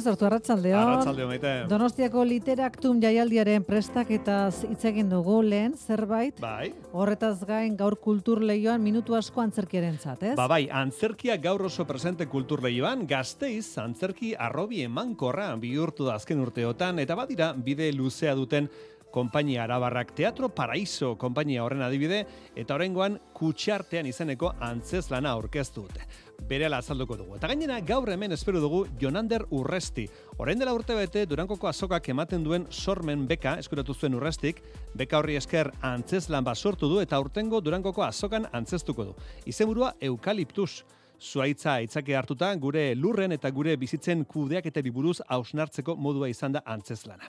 Zartu arratzaldeon. Arratzaldeon, maite. Donostiako literaktum jaialdiaren prestaketaz hitz egin dugu lehen, zerbait. Bai. Horretaz gain gaur kultur lehioan minutu asko antzerkiaren zat, ez? Ba bai, antzerkia gaur oso presente kultur lehioan, gazteiz antzerki arrobi emankorra bihurtu da azken urteotan, eta badira bide luzea duten konpainia arabarrak Teatro Paraiso konpainia horren adibide, eta horrengoan kutsartean izeneko antzez lana aurkeztu dute. Berela azalduko dugu. Eta gainera gaur hemen espero dugu Jonander Urresti. Orain dela urte bete Durankoko azokak ematen duen sormen beka eskuratu zuen Urrestik, beka horri esker antzez lan bat sortu du eta urtengo Durankoko azokan antzeztuko du. Izenburua Eukaliptus zuaitza aitzake hartuta gure lurren eta gure bizitzen kudeak eta buruz hausnartzeko modua izan da antzeslana.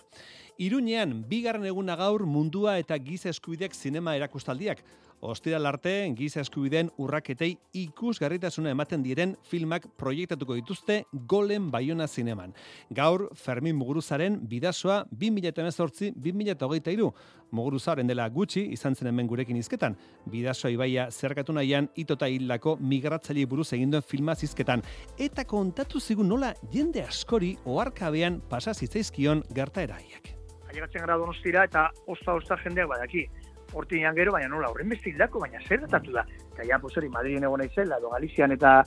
Iruñean, bigarren eguna gaur mundua eta giza eskubideak zinema erakustaldiak. Ostiral arte, giza eskubideen urraketei ikusgarritasuna ematen diren filmak proiektatuko dituzte Golem Baiona zineman. Gaur, Fermin Muguruzaren bidasoa 2018-2023. Muguruzaren dela gutxi, izan zen hemen gurekin izketan. Bidasoa ibaia zerkatu nahian itota hildako migratzaile buruz egin duen filma zizketan. Eta kontatu zigun nola jende askori oarkabean pasazitzaizkion gertaeraiak. Ailegatzen gara donostira eta osta-osta jendeak badaki. Hortin gero, baina nola, horren beste hildako, baina zer datatu da. Eta ja, pues hori, Madriden egon naizela, edo Galizian eta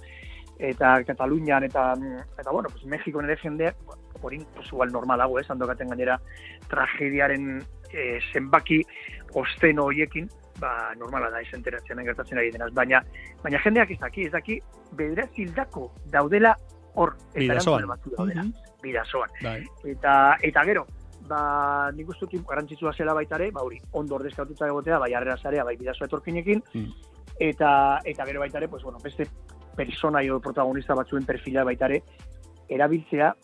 eta Katalunian eta eta bueno, pues Mexiko ere jendeak hori pues igual normalago, eh, sandokaten gainera tragediaren eh, zenbaki osten hoiekin, ba normala da izenteratzen gertatzen ari denaz, baina baina jendeak ez daki, ez daki bederatz hildako daudela hor eta Bidasoan. batzu daudela. Bidasoan. Bai. Eta eta gero, ba nik uste dut garrantzitsua zela baitare, ba hori, ondo ordezkatuta egotea, bai harrera zarea, bai bidaso etorkinekin, Mm. eta eta gero baitare, pues bueno, beste persona edo protagonista batzuen perfila baitare erabiltzea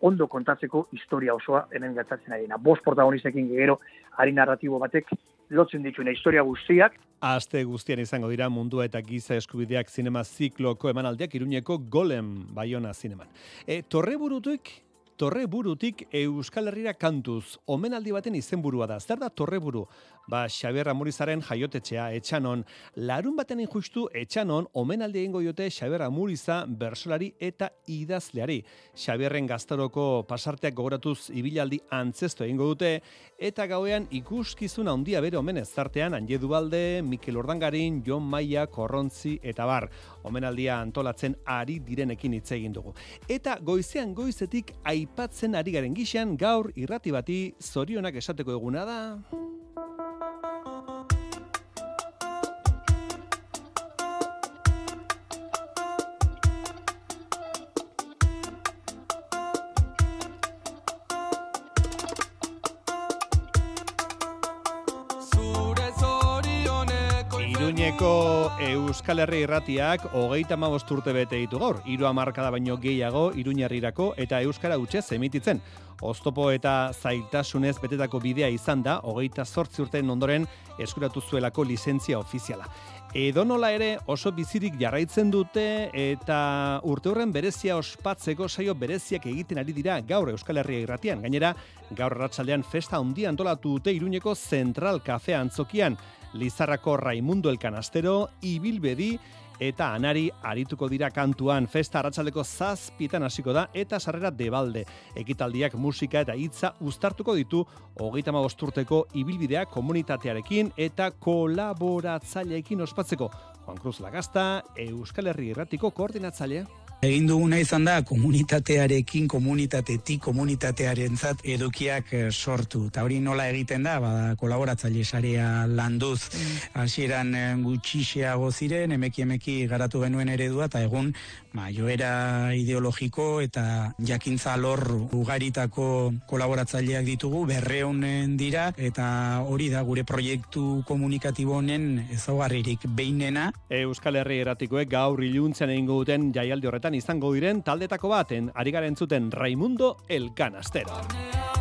ondo kontatzeko historia osoa hemen gertatzen ari dena. Bost protagonistekin gero ari narratibo batek lotzen dituena historia guztiak, Aste guztian izango dira mundua eta giza eskubideak zinema zikloko emanaldiak iruñeko golem baiona zineman. E, torreburutik Torreburutik Euskal Herrira kantuz, omenaldi baten izenburua da. Zer da Torreburu? Ba, Xabier Amurizaren jaiotetxea, etxanon. Larun baten injustu, etxanon, omenaldi egingo diote Xabier Amuriza bersolari eta idazleari. Xabierren gaztaroko pasarteak gogoratuz ibilaldi antzesto egingo dute, eta gauean ikuskizun handia bere omenez zartean Anje Dubalde, Mikel Ordangarin, Jon Maia, Korrontzi eta bar. Omenaldia antolatzen ari direnekin hitz egin dugu. Eta goizean goizetik aipatzen ari garen gixan gaur irrati bati zorionak esateko eguna da. Iruñeko Euskal Herri irratiak hogeita mabost urte bete ditu gaur. Hiru hamarkada baino gehiago Iruñarrirako eta Euskara utxe emititzen. Oztopo eta zailtasunez betetako bidea izan da, hogeita zortzi urten ondoren eskuratu zuelako lizentzia ofiziala. Edo nola ere oso bizirik jarraitzen dute eta urte horren berezia ospatzeko saio bereziak egiten ari dira gaur Euskal Herria irratian. Gainera, gaur ratsaldean festa handia antolatu dute Iruñeko Central Cafe antzokian. Lizarrako Raimundo Elkanastero, Ibilbedi eta Anari arituko dira kantuan festa arratsaldeko zazpitan hasiko da eta sarrera debalde. Ekitaldiak musika eta hitza uztartuko ditu hogeita urteko ibilbidea komunitatearekin eta kolaboratzaileekin ospatzeko. Juan Cruz Lagasta, Euskal Herri Irratiko koordinatzailea. Egin duguna izan da komunitatearekin, komunitatetik, komunitatearentzat edukiak eh, sortu. Eta hori nola egiten da, bada, kolaboratzaile sarea landuz. Hasieran eh, gutxixeago ziren, emeki emeki garatu genuen eredua, eta egun ba, joera ideologiko eta jakintza lor ugaritako kolaboratzaileak ditugu, berreunen dira, eta hori da gure proiektu komunikatibo honen ezaugarririk behinena, Euskal Herri Irratikoek gaur iluntzen egingo duten jaialdi horretan izango diren taldetako baten ari garen zuten Raimundo Elkanastero.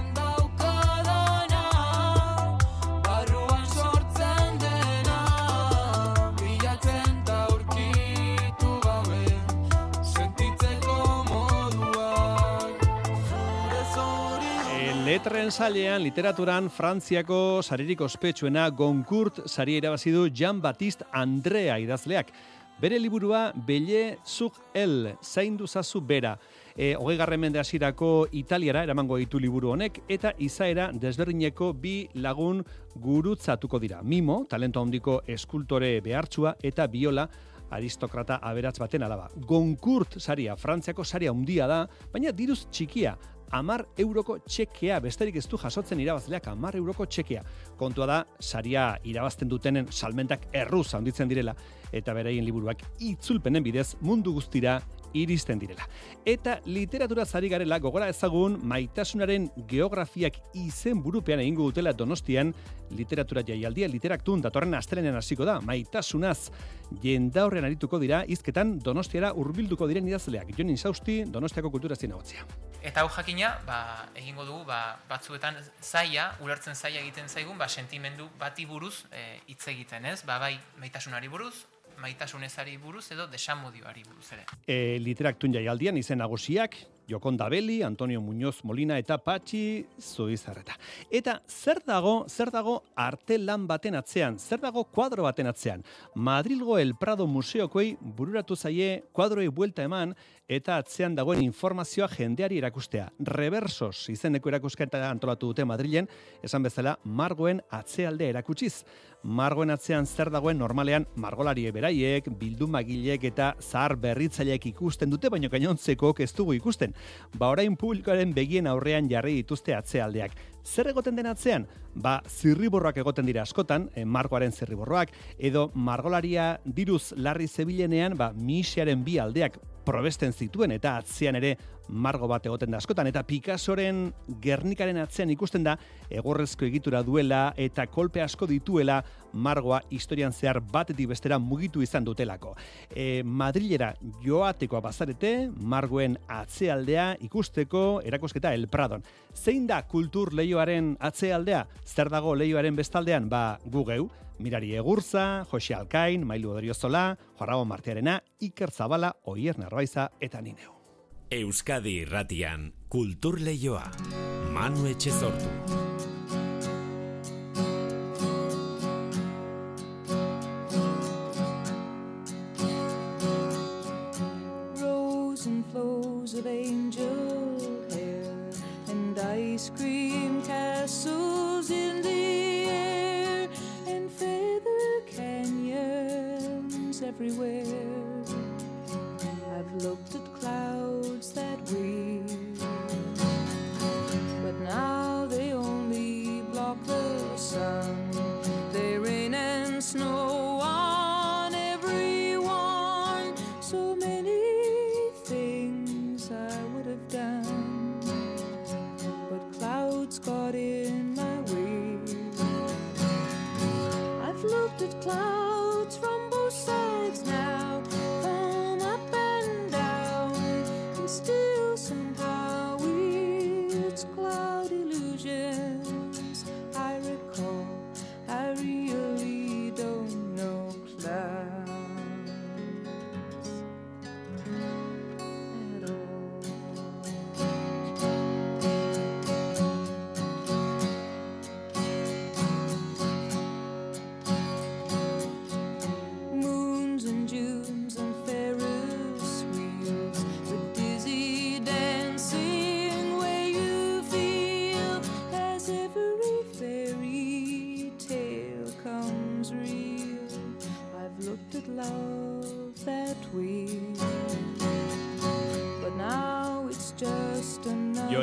Letren salean, literaturan, Frantziako saririk ospetsuena Goncourt sari irabazi du Jean-Baptiste Andrea idazleak. Bere liburua Belle Zug El, zaindu zazu bera. E, Hogei garren mende hasirako Italiara eramango ditu liburu honek eta izaera desberdineko bi lagun gurutzatuko dira. Mimo, talento handiko eskultore behartsua eta biola aristokrata aberats baten alaba. Goncourt saria, Frantziako saria handia da, baina diruz txikia, amar euroko txekea, besterik ez du jasotzen irabazleak amar euroko txekea. Kontua da, saria irabazten dutenen salmentak erruz handitzen direla, eta beraien liburuak itzulpenen bidez mundu guztira iristen direla. Eta literatura zari garela gogora ezagun maitasunaren geografiak izen burupean egingo dutela donostian literatura jaialdia literaktun datorren astelenen hasiko da. Maitasunaz jendaurrean arituko dira izketan donostiara hurbilduko diren idazleak. Jon Insausti, Donostiako kultura zinagotzia. Eta hau jakina, ba, egingo dugu, ba, batzuetan zaia, ulertzen zaia egiten zaigun, ba, sentimendu bati buruz eh, hitz egiten, ez? Ba, bai, maitasunari buruz, maitasunezari buruz edo desamodioari buruz ere. E, literaktun jaialdian izen nagusiak, Jokonda Beli, Antonio Muñoz Molina eta Patxi Zuizarreta. Eta zer dago, zer dago arte lan baten atzean, zer dago kuadro baten atzean. Madrilgo El Prado Museokoei bururatu zaie kuadroei buelta eman eta atzean dagoen informazioa jendeari erakustea. Reversos izeneko erakusketa antolatu dute Madrilen, esan bezala margoen atzealde erakutsiz. Margoen atzean zer dagoen normalean margolarie beraiek, bildumagilek eta zahar berritzaileek ikusten dute, baino gainontzeko ez dugu ikusten. Ba orain publikoaren begien aurrean jarri dituzte atzealdeak. Zer egoten den atzean? Ba, zirriborroak egoten dira askotan, eh, margoaren zirriborroak, edo margolaria diruz larri zebilenean, ba, misiaren bi aldeak probesten zituen eta atzean ere margo bat egoten da askotan eta Picassoren Gernikaren atzean ikusten da egorrezko egitura duela eta kolpe asko dituela margoa historian zehar batetik bestera mugitu izan dutelako. E, Madrilera joateko bazarete, margoen atzealdea ikusteko erakusketa El Pradon. Zein da kultur leioaren atzealdea? Zer dago leioaren bestaldean? Ba, gugeu, Mirari Egurza, Jose Alkain, Mailu Odriozola, Joarrago Martiarena, Iker Zabala, Oier Narbaiza eta Nineu. Euskadi irratian, kultur leioa. Manu etxe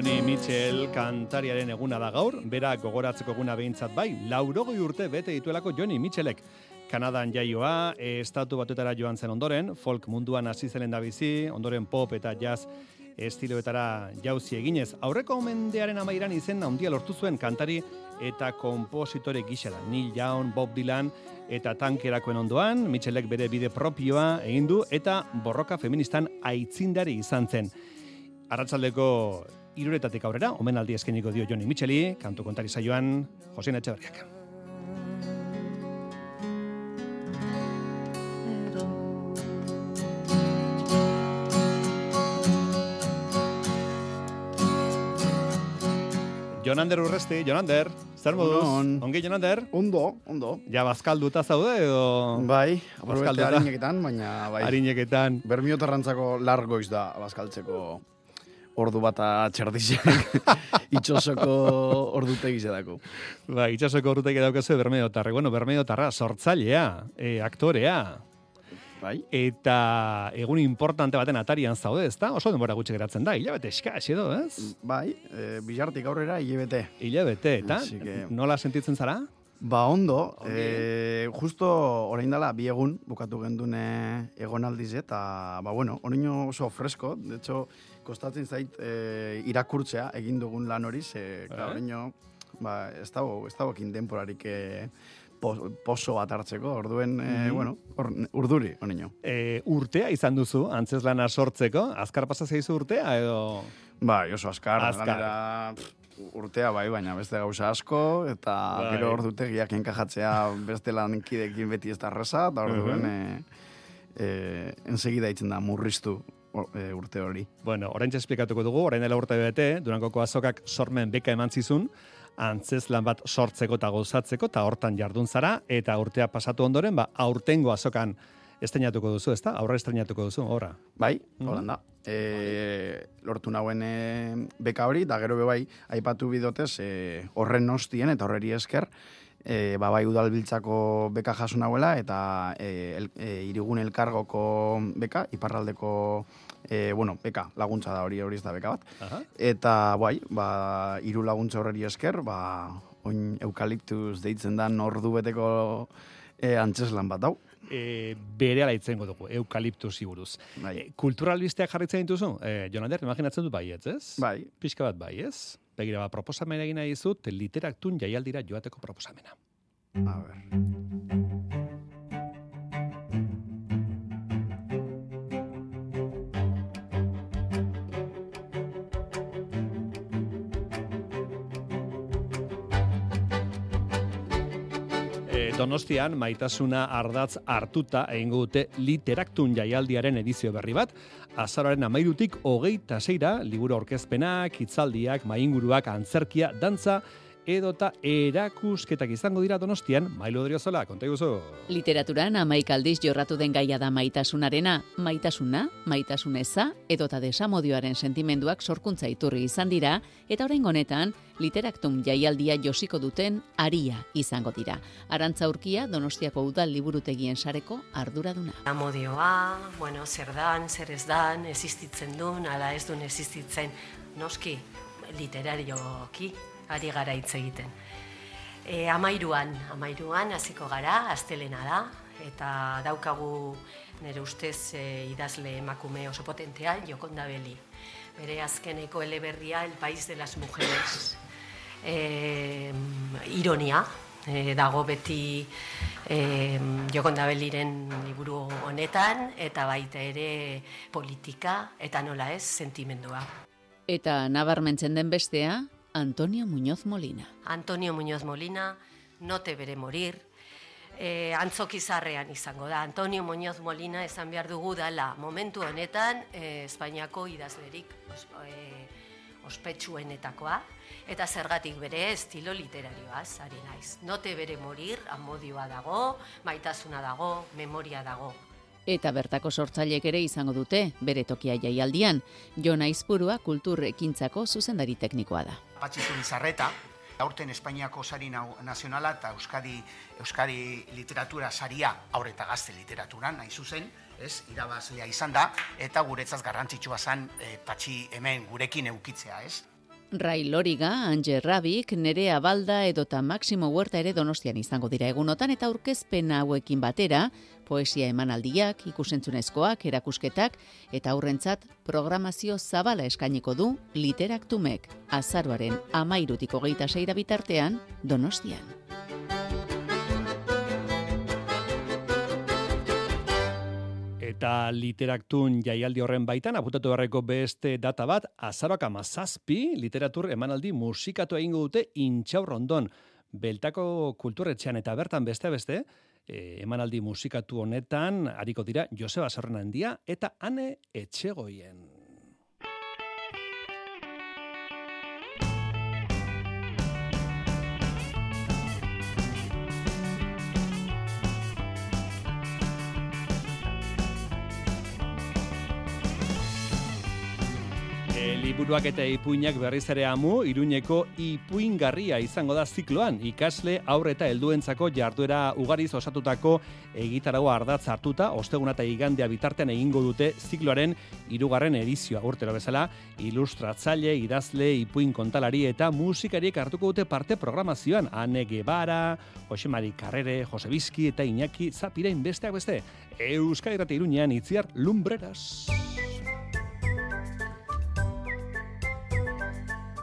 Joni Mitchell kantariaren eguna da gaur, bera gogoratzeko eguna behintzat bai, laurogoi urte bete dituelako Joni Mitchellek. Kanadan jaioa, estatu batuetara joan zen ondoren, folk munduan hasi zelen da bizi, ondoren pop eta jazz estiloetara jauzi eginez. Aurreko mendearen amairan izen handia lortu zuen kantari eta kompositore gisela. Neil Young, Bob Dylan eta tankerakoen ondoan, Mitchellek bere bide propioa egin du eta borroka feministan aitzindari izan zen. Arratsaldeko iruretatik aurrera, omenaldi eskeniko dio Joni Mitchelli, kantu kontari saioan, Josien Etxeberriak. Jonander urresti, Jonander, zer moduz? Egunon. Ongi, Jonander? Ondo, ondo. Ja, bazkalduta zaude edo... Bai, aprobete harineketan, baina bai. Harineketan. Bermiotarrantzako largoiz da bazkaltzeko ordu bata txerdizek itxosoko ordutegi zedako. Ba, itxasoko urrutek daukazu bermeotarre. Bueno, bermeotarra, sortzailea, e, aktorea, Bai, eta egun importante baten atarian zaude, ezta? Oso denbora gutxi geratzen da, hilabete eskas edo, ez? bai, e, bilartik aurrera hilebete. Hilabete, eta que- nola sentitzen zara? Ba, ondo, e, justo orain dela bi egun bukatu gendune egonaldiz eta, ba, bueno, oraino oso fresko, de hecho, kostatzen zait e, irakurtzea egin dugun lan hori, ze, Eh? eh? ba, ez dago, ez dagokin denporarik e, po- poso bat hartzeko, orduen, e, Mhm. bueno, or, urduri, oraino. E, urtea izan duzu, antzeslana sortzeko, azkar pasa zaizu urtea, edo... Bai, oso askar, Azkar. ganera, pff, urtea bai, baina beste gauza asko, eta Bai. gero ordutegiak enkajatzea beste lankidekin beti ez da erreza, eta orduen, Mhm. e, e, ensegida itzen da murriztu e, urte hori. Bueno, orain esplikatuko dugu, orain dela urte bete, Durangoko azokak sormen beka eman zizun, antzeslan bat sortzeko eta gozatzeko, eta hortan jardun zara, eta urtea pasatu ondoren, ba, aurtengo azokan estrenatuko duzu, ezta? Aurra estrenatuko duzu, horra. Bai, Mhm. holan da. E, lortu nauen e, beka hori, da gero be bai, aipatu bidotez, e, horren nostien eta horreri esker, e, ba, bai udalbiltzako beka jaso nauela, eta e, el, e, irigun elkargoko beka, iparraldeko, e, bueno, beka, laguntza da hori hori ez da beka bat. Aha. Eta, bai, ba, hiru laguntza horreri esker, ba, oin eukaliptus deitzen da ordu beteko e, antzeslan bat dau. E, bere ala itzengo dugu, eukaliptusi buruz. Bai. E, kulturalbisteak jarritzen dituzu? E, Jonander, imaginatzen dut baietz, ez? Bai, Pixka bat bai, ez? Begira, ba, proposamen egin nahi dizut, literaktun jaialdira joateko proposamena. a ber. Donostian maitasuna ardatz hartuta egingo dute literaktun jaialdiaren edizio berri bat. Azaroaren amairutik hogeita zeira, liburu aurkezpenak, hitzaldiak, mainguruak, antzerkia, dantza, edota erakusketak izango dira Donostian, Mailo Odriozola, konta iguzu. Literaturan amaik aldiz jorratu den gaia da maitasunarena, maitasuna, maitasuneza, edota desamodioaren sentimenduak sorkuntza iturri izan dira, eta orain honetan, literaktum jaialdia josiko duten aria izango dira. Arantza urkia, Donostiako udal liburutegien sareko arduraduna. Amodioa, bueno, zer dan, zer ez dan, existitzen duen, ala ez duen existitzen, noski, literarioki, ari gara hitz egiten. E, amairuan, amairuan, hasiko gara, astelena da, eta daukagu nire ustez e, idazle emakume oso potentea, Jokonda Beli. Bere azkeneko eleberria, El País de las Mujeres. E, ironia, e, dago beti e, Jokonda Beliren liburu honetan, eta baita ere politika, eta nola ez, sentimendua. Eta nabarmentzen den bestea, Antonio Muñoz Molina. Antonio Muñoz Molina, No te bere morir, e, antzokizarrean izango da. Antonio Muñoz Molina esan behar dugu dala momentu honetan e, Espainiako idazlerik os, e, ospetsuenetakoa, eta zergatik bere estilo literarioaz, ari naiz. No te bere morir, amodioa dago, maitasuna dago, memoria dago. Eta bertako sortzaileek ere izango dute, bere tokia jaialdian, Jona Izpurua kultur ekintzako zuzendari teknikoa da. Patxizu Bizarreta, aurten Espainiako sari nazionala eta Euskadi, Euskadi literatura saria, aur eta gazte literaturan, nahi zuzen, ez, irabazlea izan da, eta guretzaz garrantzitsua zen e, patxi hemen gurekin eukitzea, ez? Rai Loriga, Anje Rabik, Nerea Balda edota Maximo Huerta ere donostian izango dira egunotan eta aurkezpen hauekin batera, poesia emanaldiak, ikusentzunezkoak, erakusketak eta aurrentzat programazio zabala eskainiko du literaktumek azaroaren amairutiko geita seira bitartean donostian. Eta literaktun jaialdi horren baitan, aputatu beharreko beste data bat, azaroak amazazpi, literatur emanaldi musikatu egingo dute intxaurrondon. Beltako kulturetxean eta bertan beste beste, eh, emanaldi musikatu honetan, hariko dira Joseba Zorren handia eta Ane Etxegoien. Liburuak eta ipuinak berriz ere amu, iruñeko ipuingarria izango da zikloan. Ikasle aurre eta helduentzako jarduera ugariz osatutako egitaragoa ardatz hartuta, osteguna eta igandea bitartean egingo dute zikloaren irugarren edizioa. Urtero bezala, ilustratzaile, idazle, ipuin kontalari eta musikariek hartuko dute parte programazioan. Ane Guevara, Jose Mari Carrere, Jose Bizki eta Iñaki Zapirain besteak beste. Euskal Irrati Iruñean itziar lumbreras.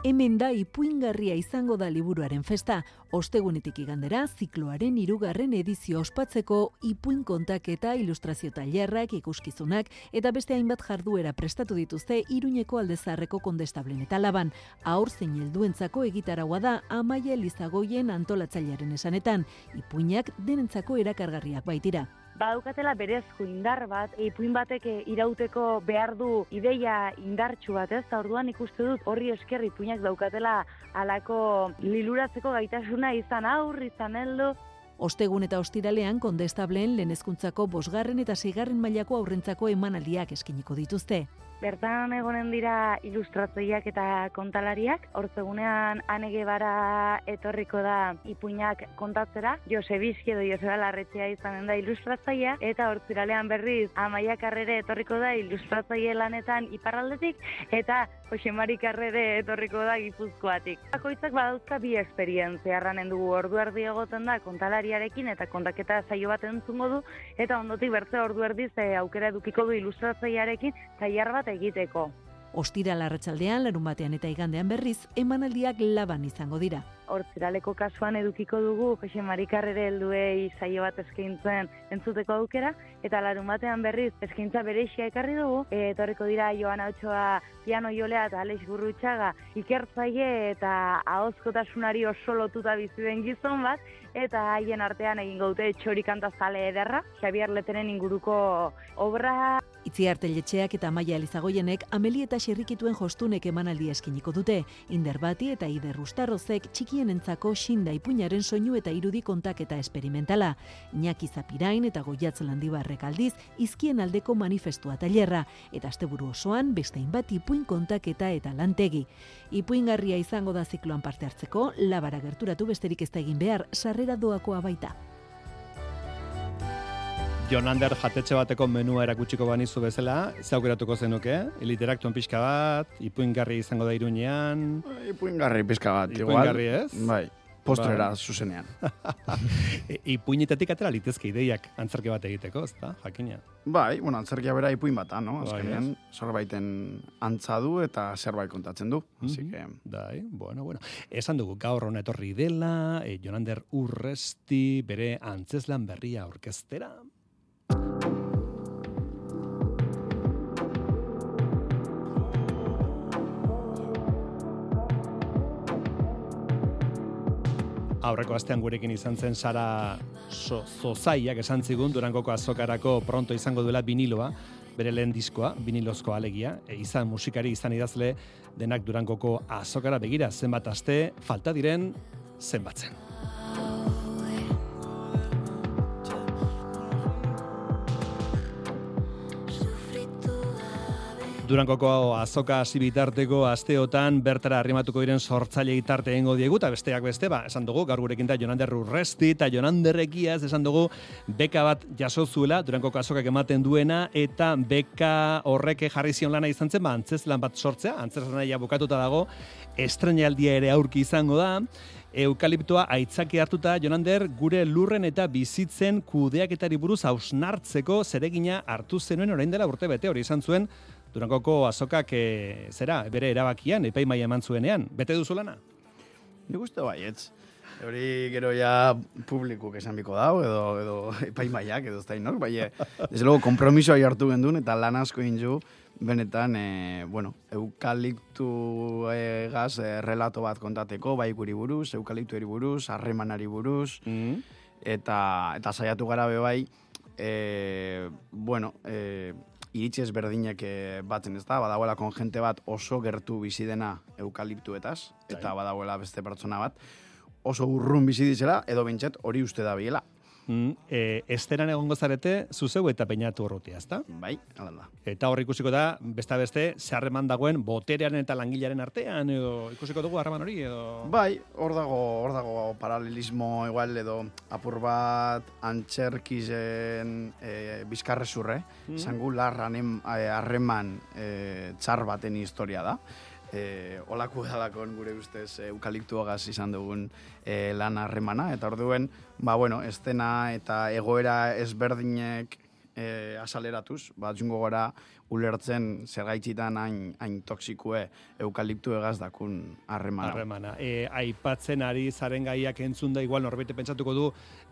Hemen da ipuingarria izango da liburuaren festa. Ostegunetik igandera, zikloaren irugarren edizio ospatzeko ipuin kontaketa, ilustrazio tailerrak, ikuskizunak eta beste hainbat jarduera prestatu dituzte Iruñeko aldezarreko kondestablen eta laban. Aur zein helduentzako egitaragoa da Amaia Elizagoien antolatzailearen esanetan. Ipuinak denentzako erakargarriak baitira. Badaukatela berezko indar bat, ipuin batek eh, irauteko behar du ideia indartsu bat, ez? Ta orduan ikuste dut horri esker ipuinak daukatela alako liluratzeko gaitasuna izan aurri, izan heldu, Ostegun eta ostiralean kondestableen lehen hezkuntzako bosgarren eta seigarren mailako aurrentzako emanaldiak eskiniko dituzte. Bertan egonen dira ilustratzaileak eta kontalariak, hortzegunean anege bara etorriko da ipuinak kontatzera, Jose Bizki edo Joseba Larretxea izanen da ilustratzailea, eta hortziralean berriz Amaia Karrere etorriko da ilustratzaile lanetan iparraldetik, eta Jose Mari Karrere etorriko da gipuzkoatik. Bakoitzak badauzka bi esperientzia. Erranen dugu ordu erdi egoten da kontalariarekin eta kontaketa saio bat entzungo du, eta ondotik bertze ordu erdiz eh, aukera edukiko du ilustratzailearekin tailer bat egiteko. Ostira larratsaldean, larun batean eta igandean berriz, emanaldiak laban izango dira. Hortziraleko kasuan edukiko dugu Jose Mari Karrere helduei saio bat eskaintzen entzuteko aukera eta larun batean berriz eskaintza berexia ekarri dugu. E, etorriko dira Joana Otsoa piano jolea eta Alex Gurrutxaga ikertzaile eta ahozkotasunari oso lotuta bizi den gizon bat eta haien artean egingo dute txori kanta zale ederra, Xabier Letenen inguruko obra Itziarte letxeak eta Maia Elizagoienek Ameli eta Xerrikituen jostunek emanaldi eskiniko dute. Inder bati eta Ider Rustarrozek txikienentzako xinda ipuinaren soinu eta irudi kontaketa esperimentala. Iñaki Zapirain eta Goiatz Landibarrek aldiz izkien aldeko manifestua tailerra eta asteburu osoan beste hainbat ipuin kontaketa eta lantegi. Ipuingarria izango da zikloan parte hartzeko, labara gerturatu besterik ez da egin behar, sarrera doakoa baita. Jonander jatetxe bateko menua erakutsiko banizu bezala, ze aukeratuko zenuke? Literaktuen pixka bat, ipuingarri izango da iruñean. Ipuingarri pizka bat, igual. Ipuingarri ez? Bai, postrera Bai. zuzenean. E, Ipuinetatik atera litezke ideiak antzerki bat egiteko, ezta? Jakina. Bai, bueno, antzerkia bera ipuin bata, no? Bai, Azkenean, zerbaiten antza du eta zerbait kontatzen du. Así que... Dai, bueno, bueno. Esan dugu gaur hona etorri dela, e, Jonander Urresti bere antzeslan berria orkestera. Aurreko astean gurekin izan zen Sara so, Zozaiak esan zigun Durangoko azokarako pronto izango duela viniloa, bere lehen diskoa, vinilozko alegia, e, izan musikari, izan idazle, denak Durangoko azokara begira, zenbat aste, falta diren, zenbatzen. Durangoko azoka hasi bitarteko asteotan bertara arrimatuko diren sortzaile gitarte egingo diegu eta besteak beste, ba, esan dugu, gaur gurekin da Jonander Urresti eta Jonander Egiaz, esan dugu, beka bat jaso zuela, Durangoko azokak ematen duena, eta beka horrek jarri zion lana izan zen, ba, antzez lan bat sortzea, antzez lanaia bukatuta dago, estrenaldia ere aurki izango da, eukaliptoa aitzaki hartuta Jonander gure lurren eta bizitzen kudeaketari buruz hausnartzeko zeregina hartu zenuen orain dela urte bete hori izan zuen Durangoko azokak e, zera bere erabakian epaimaia eman zuenean. Bete duzu lana? Nik uste baietz. Hori gero ja publikuk esan biko dau, edo, edo epaimaiak, edo ez da inor, bai, desde luego, kompromisoa hartu gendun, eta lan asko inju, benetan, e, bueno, eukaliptu e, gaz e, relato bat kontateko, bai guri buruz, eukaliptuari buruz, harremanari buruz, eta, eta saiatu gara be bai, e, bueno, e, iritzi ezberdinak e, batzen ez da, badagoela kon jente bat oso gertu bizi dena eukaliptuetaz, eta badagoela beste pertsona bat, oso urrun bizi dizela, edo bentset hori uste da biela. Mm, e, esteran egongo zarete, zuzeu eta peinatu urrutia, ezta? Bai, hala da. Eta hor ikusiko da, besta beste, zeharreman dagoen boterearen eta langilearen artean, edo ikusiko dugu harreman hori, edo... Bai, hor dago, hor dago paralelismo igual edo apur bat antxerkizen e, bizkarrezurre, Mm. zangu larranen eh, harreman e, txar baten historia da. E, olako dalakon gure ustez e, eukaliptuagaz izan dugun e, lan harremana, eta orduen, ba bueno, estena eta egoera ezberdinek e, asaleratuz, bat jungo gara ulertzen zergaitzitan hain, hain toxikue eukaliptu egaz dakun harremana. Harremana. E, aipatzen ari zaren gaiak entzun da igual norbete pentsatuko du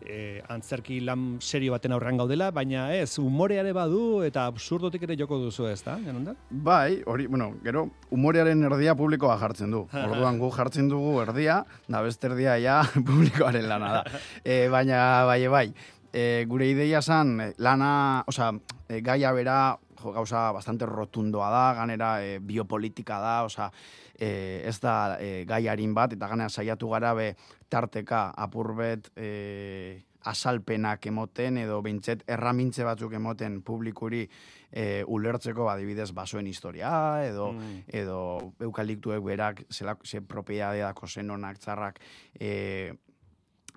e, antzerki lan serio baten aurrean gaudela, baina ez, umoreare badu eta absurdotik ere joko duzu ez da, janonda? Bai, hori, bueno, gero, humorearen erdia publikoa jartzen du. Orduan gu jartzen dugu erdia, da beste erdia ja publikoaren lana da. E, baina, bai, bai, e, gure ideia zan, e, lana, osea, e, gaia bera, jo, gauza bastante rotundoa da, ganera e, biopolitika da, osea, e, ez da e, gaiarin bat, eta ganera saiatu gara be tarteka apurbet e, asalpenak emoten edo beintzet erramintze batzuk emoten publikuri e, ulertzeko adibidez basoen historia edo Mm. edo eukaliptuek berak zela ze propietateako zen onak txarrak e,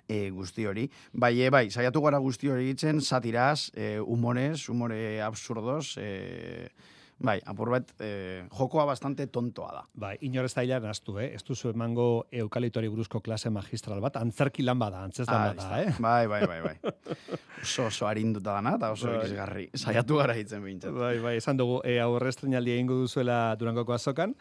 e, guzti hori. Bai, e, bai, saiatu gara guzti hori egiten, satiraz, e, humorez, humore absurdos, e, bai, apur bat, e, jokoa bastante tontoa da. Bai, inor ez da hilan astu, eh? Ez duzu emango eukaliptoari buruzko klase magistral bat, antzerki lan bada, antzez lan Ah, bada, eh? Bai, bai, bai, bai. Oso, oso harinduta dana, eta oso Bai. ikizgarri. Saiatu gara hitzen behintzat. Bai, bai, esan dugu, e, aurre estrenaldi egingo duzuela Durangoko azokan,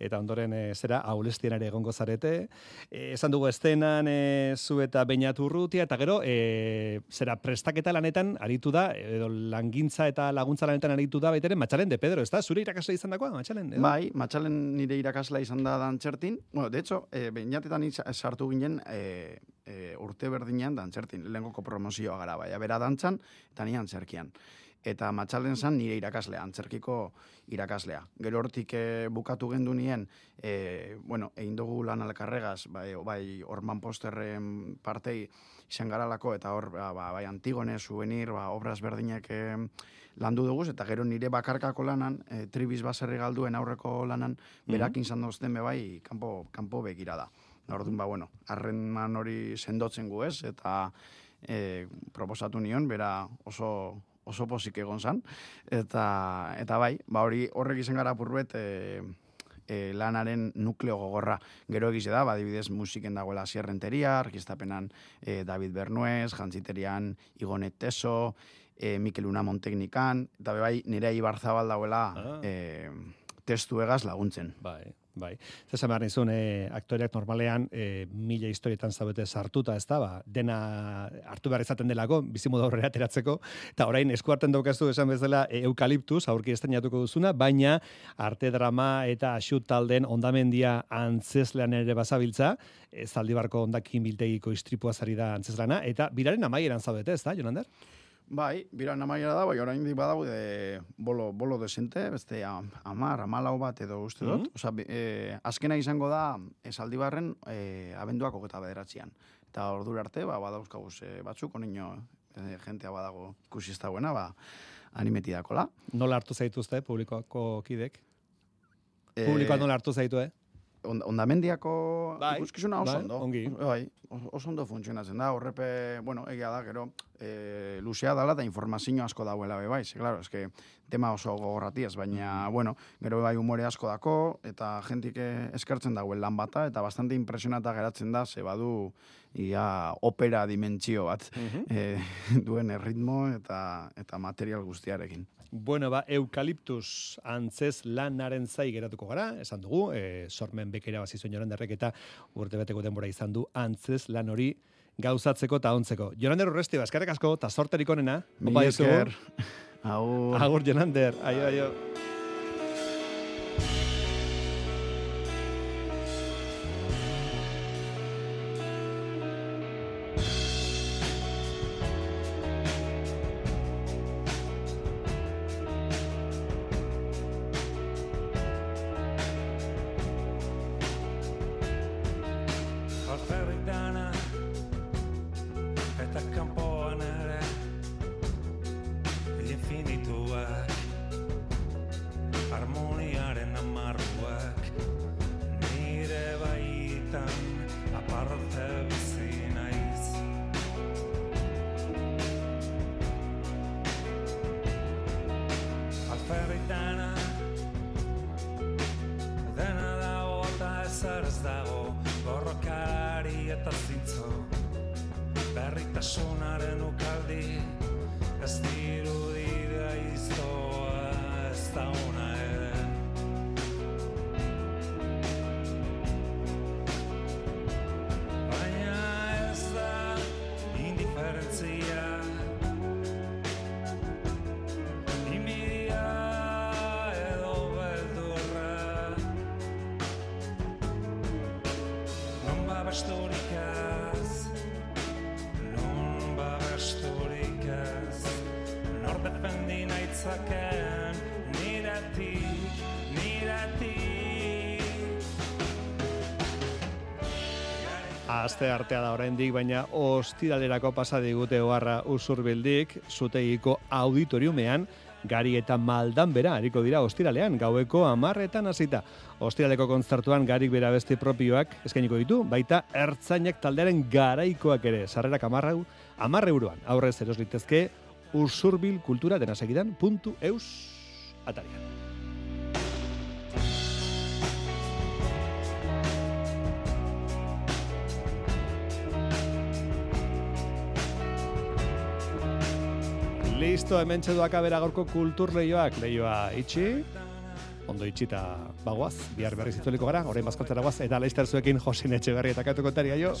eta ondoren e, zera aulestien ere egongo zarete. E, esan dugu estenan e, zu eta beinatu urrutia, eta gero, e, zera prestaketa lanetan aritu da, edo langintza eta laguntza lanetan aritu da, baitere, matxalen de Pedro, ez da? Zure irakasle izan dakoa, matxalen? edo? Bai, matxalen nire irakasla izan da dantxertin. Bueno, de hecho, e, beinatetan sartu ginen e, e, urte berdinean dantxertin. Lehengoko promozioa gara, bai, bera dantzan, eta ni antzerkian. Eta matxalen zan nire irakaslea, antzerkiko irakaslea. Gero hortik e, bukatu gendu nien, e, bueno, egin dugu lan alkarregaz, bai, bai orman posterren partei izan garalako, eta hor, ba, ba, bai, Antigone, Souvenir, ba, obraz berdinak e, landu dugu, eta gero nire bakarkako lanan, e, tribiz baserri galduen aurreko lanan, berak izan dozten be bai, kanpo, kanpo begira da. Orduan, ba, bueno, harreman hori sendotzen gu ez, eta e, proposatu nion, bera oso oso pozik egon zan, eta, eta bai, ba hori horrek izan gara purbet, e, e, lanaren nukleo gogorra. Gero egize da, badibidez musiken dagoela sierrenteria, arkistapenan e, David Bernuez, jantziteриan Igonet Teso, e, Mikel Unamon teknikan, eta bai, nire Ibarzabal dagoela Ah. e, testu egaz laguntzen. Bai, bai. Zer behar nizun, e, aktoreak normalean e, mila historietan zaudete sartuta, ez da, ba, dena hartu behar izaten delako, bizimodu aurrera ateratzeko, eta orain esku hartzen daukazu esan bezala e, eukaliptuz, aurki estrenatuko duzuna, baina arte drama eta asut talden ondamendia antzeslean ere bazabiltza, e, zaldibarko ondakin biltegiko istripua zari da antzeslana, eta biraren amaieran zaudete, ez da, Jonander? Bai, biran amaiera da, bai, orain di badaude bolo, bolo desente, beste am- amar, amalau bat edo uste dut. Mhm. Osa, bi- eh, azkena izango da, esaldibarren, eh, abenduak hogeta bederatzean. Eta ordura arte, ba, badauzkaguz eh, batzuk, onino, eh, jentea badago ikusi ez dagoena, ba, animeti dakola. Nola hartu zaituzte publikoako kidek? Eh, Publikoa nola hartu zaitu, eh? On, ondamendiako Bai, ikuskizuna oso bai, ondo. ongi. Bai, oso ondo funtzionatzen da. Horrepe, bueno, egia da, gero, e, luzea dala eta informazio asko dauela be bai. Claro, eske tema oso gogorratiaz, baina, bueno, gero bai umore asko dako, eta jentik eh, eskertzen dagoen lan bata, eta bastante impresionata geratzen da, ze badu, ia opera dimentsio bat eh, duen erritmo eta eta material guztiarekin. Bueno, ba, eukaliptus antzez lanaren zai geratuko gara, esan dugu, e, sormen bekera bazi zuen joranderrek eta urte beteko denbora izan du antzez lan hori gauzatzeko eta ontzeko. Jorander urresti, baskarek asko, eta sorterik onena. Opa dizugu. esker. Agur. Agur, Jonander. Aio, aio. Ezer ez dago Borrokari eta zintzo. Berritasunaren ukaldi Ez dirudi da iztoa Ez da una ere Aste artea da oraindik, baina ostiralerako pasa digute oharra usurbildik, zutegiko auditoriumean, gari eta maldan bera, hariko dira ostiralean, gaueko amarretan hasita. Ostiraleko kontzertuan garik bera beste propioak eskainiko ditu, baita ertzainak taldearen garaikoak ere, sarrerak amarra, amarre euroan, aurrez eros litezke, usurbil kultura dena segidan, puntu eus atarian. Listo, hemen txeduak abera gorko kultur lehioak. Lehioa itxi, ondo itxita bagoaz, bihar berriz itzuliko gara, orain bazkaltzera guaz, eta laizter zuekin Josin Etxeberri eta katuko taria jo.